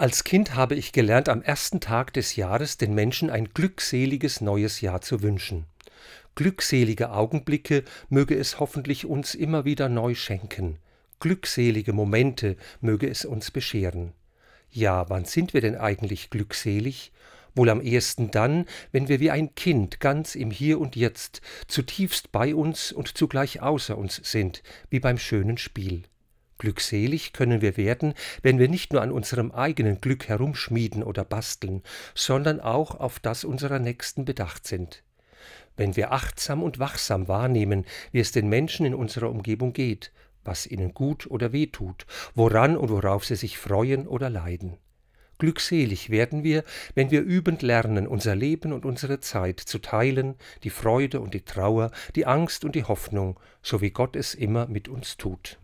Als Kind habe ich gelernt, am ersten Tag des Jahres den Menschen ein glückseliges neues Jahr zu wünschen. Glückselige Augenblicke möge es hoffentlich uns immer wieder neu schenken. Glückselige Momente möge es uns bescheren. Ja, wann sind wir denn eigentlich glückselig? Wohl am ehesten dann, wenn wir wie ein Kind ganz im Hier und Jetzt, zutiefst bei uns und zugleich außer uns sind, wie beim schönen Spiel. Glückselig können wir werden, wenn wir nicht nur an unserem eigenen Glück herumschmieden oder basteln, sondern auch auf das unserer Nächsten bedacht sind. Wenn wir achtsam und wachsam wahrnehmen, wie es den Menschen in unserer Umgebung geht, was ihnen gut oder weh tut, woran und worauf sie sich freuen oder leiden. Glückselig werden wir, wenn wir übend lernen, unser Leben und unsere Zeit zu teilen, die Freude und die Trauer, die Angst und die Hoffnung, so wie Gott es immer mit uns tut.